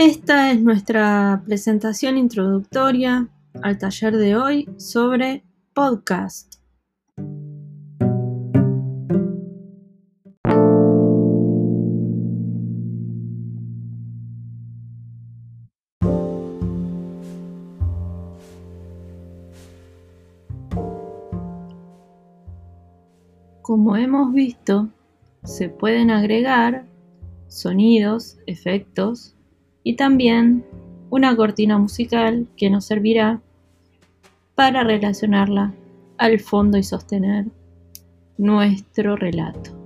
Esta es nuestra presentación introductoria al taller de hoy sobre podcast. Como hemos visto, se pueden agregar sonidos, efectos y también una cortina musical que nos servirá para relacionarla al fondo y sostener nuestro relato.